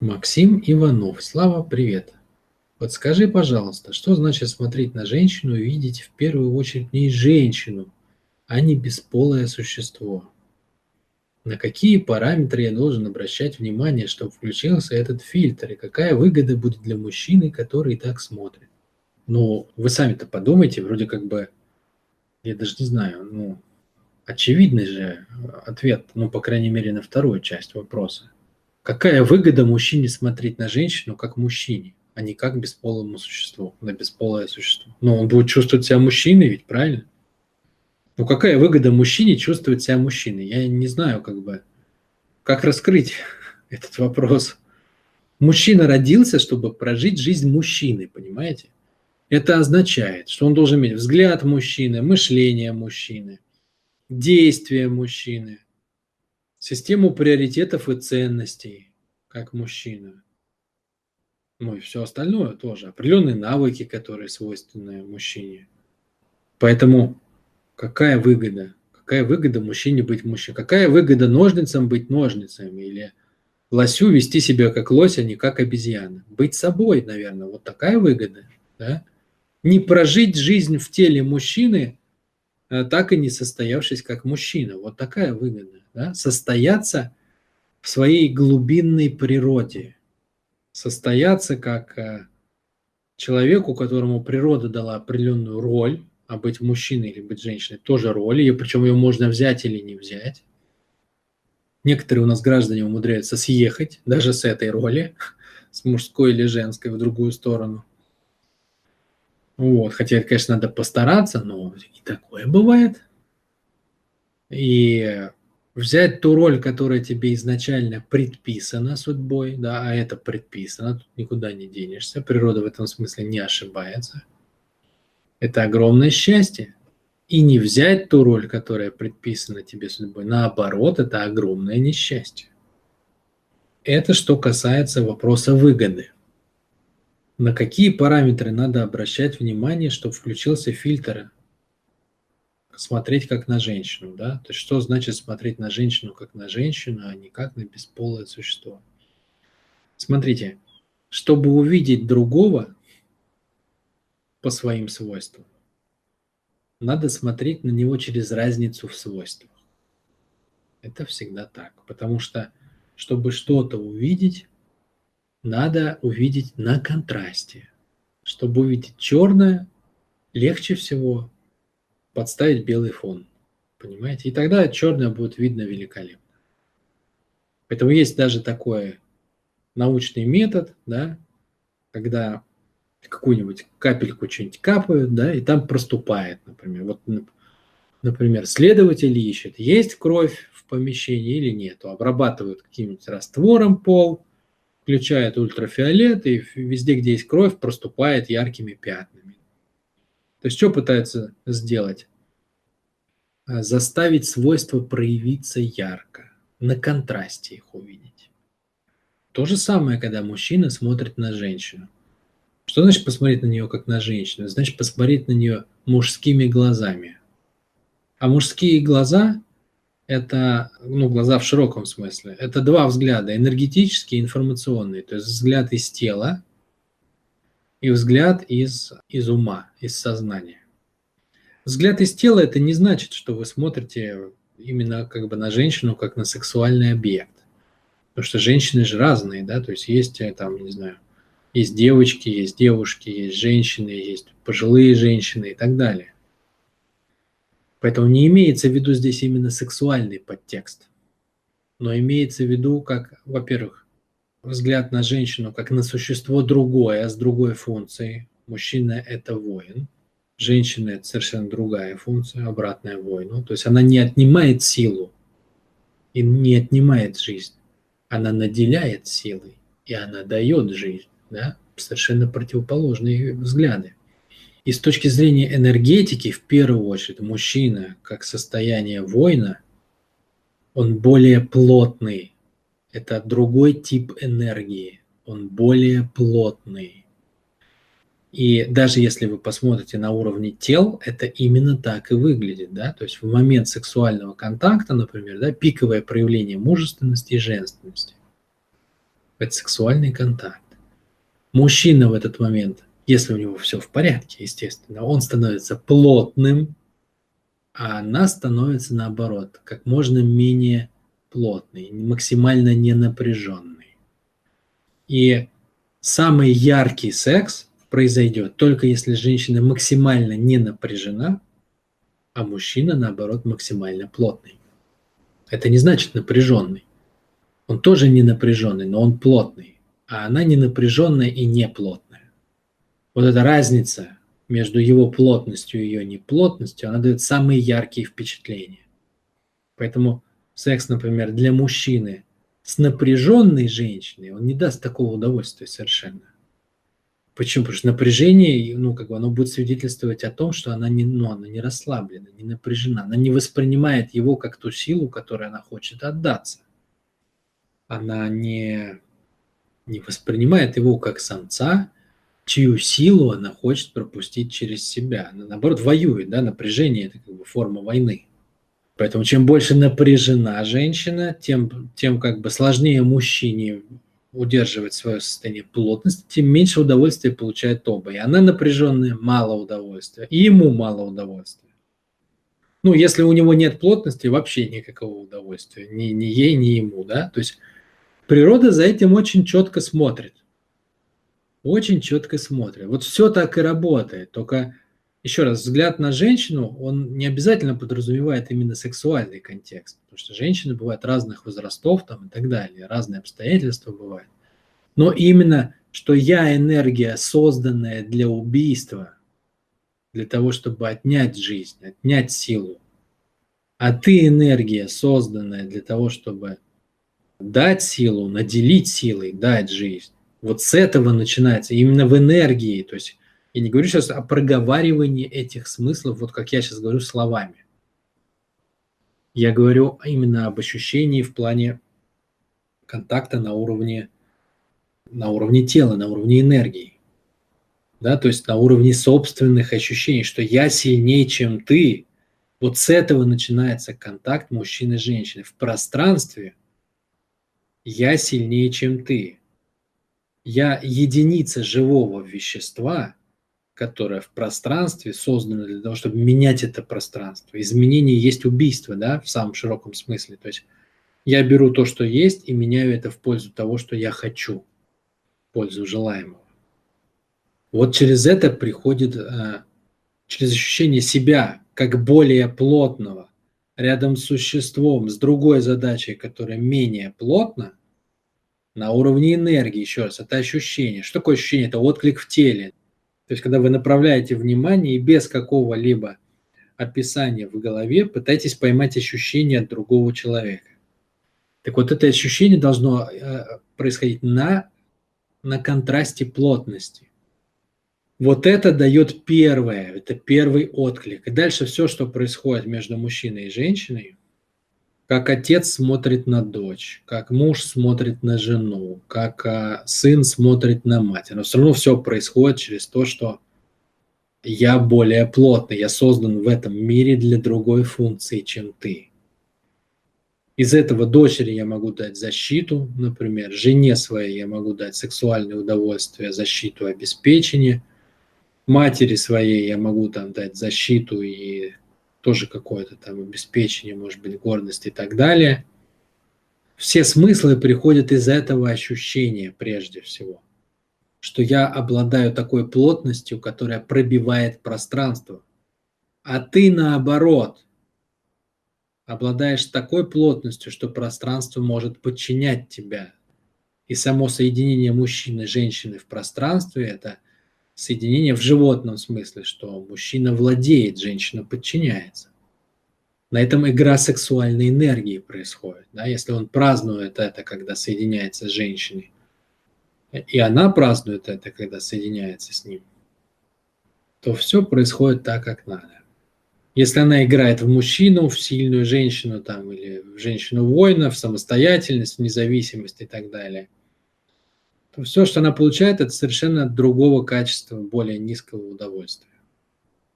Максим Иванов. Слава, привет. Подскажи, пожалуйста, что значит смотреть на женщину и видеть в первую очередь не женщину, а не бесполое существо? На какие параметры я должен обращать внимание, чтобы включился этот фильтр, и какая выгода будет для мужчины, который так смотрит? Ну, вы сами-то подумайте, вроде как бы, я даже не знаю, ну, очевидный же ответ, ну, по крайней мере, на вторую часть вопроса. Какая выгода мужчине смотреть на женщину как мужчине, а не как бесполому существу, на бесполое существо? Ну, он будет чувствовать себя мужчиной, ведь правильно? Ну, какая выгода мужчине чувствовать себя мужчиной? Я не знаю, как бы, как раскрыть этот вопрос. Мужчина родился, чтобы прожить жизнь мужчины, понимаете? Это означает, что он должен иметь взгляд мужчины, мышление мужчины, действия мужчины – систему приоритетов и ценностей, как мужчина. Ну и все остальное тоже. Определенные навыки, которые свойственны мужчине. Поэтому какая выгода? Какая выгода мужчине быть мужчиной? Какая выгода ножницам быть ножницами? Или лосю вести себя как лось, а не как обезьяна? Быть собой, наверное, вот такая выгода. Да? Не прожить жизнь в теле мужчины, а так и не состоявшись как мужчина. Вот такая выгода да, состояться в своей глубинной природе, состояться как э, человеку, которому природа дала определенную роль, а быть мужчиной или быть женщиной тоже роль, и причем ее можно взять или не взять. Некоторые у нас граждане умудряются съехать даже с этой роли, с мужской или женской в другую сторону. Вот, хотя, конечно, надо постараться, но и такое бывает. И взять ту роль, которая тебе изначально предписана судьбой, да, а это предписано, тут никуда не денешься, природа в этом смысле не ошибается. Это огромное счастье. И не взять ту роль, которая предписана тебе судьбой, наоборот, это огромное несчастье. Это что касается вопроса выгоды. На какие параметры надо обращать внимание, чтобы включился фильтр смотреть как на женщину, да? То есть что значит смотреть на женщину как на женщину, а не как на бесполое существо? Смотрите, чтобы увидеть другого по своим свойствам, надо смотреть на него через разницу в свойствах. Это всегда так, потому что чтобы что-то увидеть, надо увидеть на контрасте. Чтобы увидеть черное, легче всего подставить белый фон. Понимаете? И тогда черное будет видно великолепно. Поэтому есть даже такой научный метод, да, когда какую-нибудь капельку что-нибудь капают, да, и там проступает, например. Вот, например, следователь ищет, есть кровь в помещении или нет. Обрабатывают каким-нибудь раствором пол, включает ультрафиолет, и везде, где есть кровь, проступает яркими пятнами. То есть что пытается сделать? А, заставить свойства проявиться ярко, на контрасте их увидеть. То же самое, когда мужчина смотрит на женщину. Что значит посмотреть на нее как на женщину? Значит посмотреть на нее мужскими глазами. А мужские глаза – это, ну, глаза в широком смысле, это два взгляда, энергетический и информационный. То есть взгляд из тела и взгляд из, из ума, из сознания. Взгляд из тела – это не значит, что вы смотрите именно как бы на женщину, как на сексуальный объект. Потому что женщины же разные, да, то есть есть э, там, не знаю, есть девочки, есть девушки, есть женщины, есть пожилые женщины и так далее. Поэтому не имеется в виду здесь именно сексуальный подтекст, но имеется в виду как, во-первых, взгляд на женщину как на существо другое, с другой функцией. Мужчина – это воин – женщины это совершенно другая функция, обратная войну. То есть она не отнимает силу и не отнимает жизнь. Она наделяет силой, и она дает жизнь. Да? Совершенно противоположные взгляды. И с точки зрения энергетики, в первую очередь, мужчина, как состояние воина, он более плотный. Это другой тип энергии. Он более плотный. И даже если вы посмотрите на уровне тел, это именно так и выглядит, да, то есть в момент сексуального контакта, например, да, пиковое проявление мужественности и женственности. Это сексуальный контакт. Мужчина в этот момент, если у него все в порядке, естественно, он становится плотным, а она становится наоборот, как можно менее плотной, максимально не напряженной. И самый яркий секс произойдет только если женщина максимально не напряжена, а мужчина, наоборот, максимально плотный. Это не значит напряженный. Он тоже не напряженный, но он плотный, а она не напряженная и не плотная. Вот эта разница между его плотностью и ее неплотностью, она дает самые яркие впечатления. Поэтому секс, например, для мужчины с напряженной женщиной, он не даст такого удовольствия совершенно. Почему? Потому что напряжение, ну, как бы оно будет свидетельствовать о том, что она не, ну, она не расслаблена, не напряжена. Она не воспринимает его как ту силу, которой она хочет отдаться. Она не, не воспринимает его как самца, чью силу она хочет пропустить через себя. Она, наоборот, воюет, да, напряжение – это как бы форма войны. Поэтому чем больше напряжена женщина, тем, тем как бы сложнее мужчине удерживать свое состояние плотности, тем меньше удовольствия получает оба. И она напряженная, мало удовольствия, и ему мало удовольствия. Ну, если у него нет плотности, вообще никакого удовольствия, ни, ни ей, ни ему, да. То есть природа за этим очень четко смотрит. Очень четко смотрит. Вот все так и работает, только еще раз, взгляд на женщину, он не обязательно подразумевает именно сексуальный контекст, потому что женщины бывают разных возрастов там и так далее, разные обстоятельства бывают. Но именно, что я энергия, созданная для убийства, для того, чтобы отнять жизнь, отнять силу, а ты энергия, созданная для того, чтобы дать силу, наделить силой, дать жизнь. Вот с этого начинается, именно в энергии, то есть я не говорю сейчас о проговаривании этих смыслов, вот как я сейчас говорю словами. Я говорю именно об ощущении в плане контакта на уровне, на уровне тела, на уровне энергии. Да, то есть на уровне собственных ощущений, что я сильнее, чем ты. Вот с этого начинается контакт мужчины и женщины. В пространстве я сильнее, чем ты. Я единица живого вещества, которая в пространстве создана для того, чтобы менять это пространство. Изменение есть убийство, да, в самом широком смысле. То есть я беру то, что есть, и меняю это в пользу того, что я хочу, в пользу желаемого. Вот через это приходит, э, через ощущение себя как более плотного, рядом с существом, с другой задачей, которая менее плотна, на уровне энергии, еще раз, это ощущение. Что такое ощущение? Это отклик в теле. То есть, когда вы направляете внимание и без какого-либо описания в голове пытаетесь поймать ощущение от другого человека. Так вот, это ощущение должно э, происходить на, на контрасте плотности. Вот это дает первое, это первый отклик. И дальше все, что происходит между мужчиной и женщиной, как отец смотрит на дочь, как муж смотрит на жену, как а, сын смотрит на мать. Но все равно все происходит через то, что я более плотный, я создан в этом мире для другой функции, чем ты. Из этого дочери я могу дать защиту, например, жене своей я могу дать сексуальное удовольствие, защиту, обеспечение, матери своей я могу там дать защиту и тоже какое-то там обеспечение, может быть, гордость и так далее. Все смыслы приходят из этого ощущения прежде всего, что я обладаю такой плотностью, которая пробивает пространство. А ты наоборот обладаешь такой плотностью, что пространство может подчинять тебя. И само соединение мужчины и женщины в пространстве – это – соединение в животном смысле, что мужчина владеет, женщина подчиняется. На этом игра сексуальной энергии происходит. Да? Если он празднует это, когда соединяется с женщиной, и она празднует это, когда соединяется с ним, то все происходит так, как надо. Если она играет в мужчину, в сильную женщину там, или в женщину-воина, в самостоятельность, в независимость и так далее – то все, что она получает, это совершенно другого качества, более низкого удовольствия.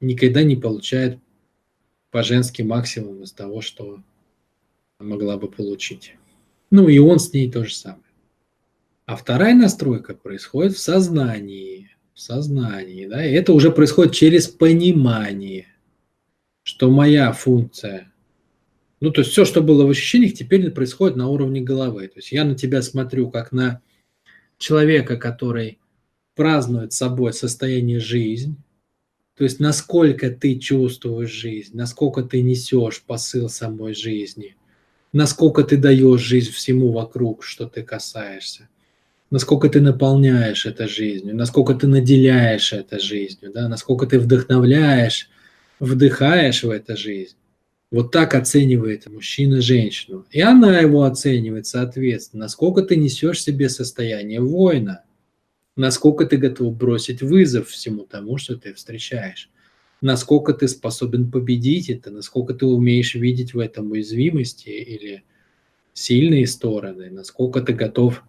Никогда не получает по-женски максимум из того, что могла бы получить. Ну и он с ней то же самое. А вторая настройка происходит в сознании. В сознании, да, и это уже происходит через понимание, что моя функция, ну, то есть все, что было в ощущениях, теперь происходит на уровне головы. То есть я на тебя смотрю как на человека, который празднует собой состояние жизни, то есть насколько ты чувствуешь жизнь, насколько ты несешь посыл самой жизни, насколько ты даешь жизнь всему вокруг, что ты касаешься, насколько ты наполняешь это жизнью, насколько ты наделяешь это жизнью, да, насколько ты вдохновляешь, вдыхаешь в эту жизнь. Вот так оценивает мужчина женщину. И она его оценивает, соответственно, насколько ты несешь себе состояние воина, насколько ты готов бросить вызов всему тому, что ты встречаешь, насколько ты способен победить это, насколько ты умеешь видеть в этом уязвимости или сильные стороны, насколько ты готов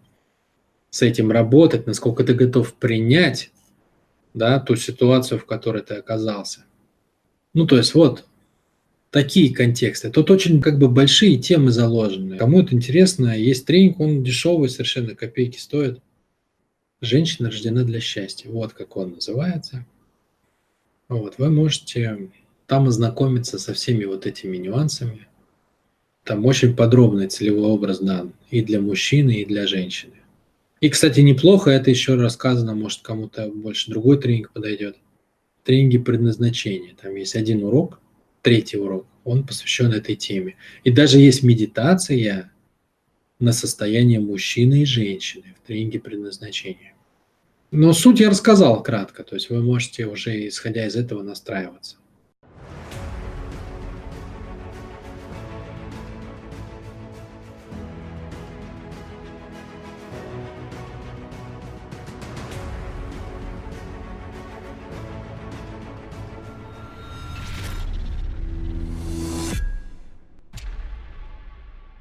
с этим работать, насколько ты готов принять да, ту ситуацию, в которой ты оказался. Ну, то есть вот такие контексты. Тут очень как бы большие темы заложены. Кому это интересно, есть тренинг, он дешевый, совершенно копейки стоит. Женщина рождена для счастья. Вот как он называется. Вот, вы можете там ознакомиться со всеми вот этими нюансами. Там очень подробный целевой образ дан и для мужчины, и для женщины. И, кстати, неплохо это еще рассказано, может, кому-то больше другой тренинг подойдет. Тренинги предназначения. Там есть один урок, третий урок, он посвящен этой теме. И даже есть медитация на состояние мужчины и женщины в тренинге предназначения. Но суть я рассказал кратко, то есть вы можете уже исходя из этого настраиваться.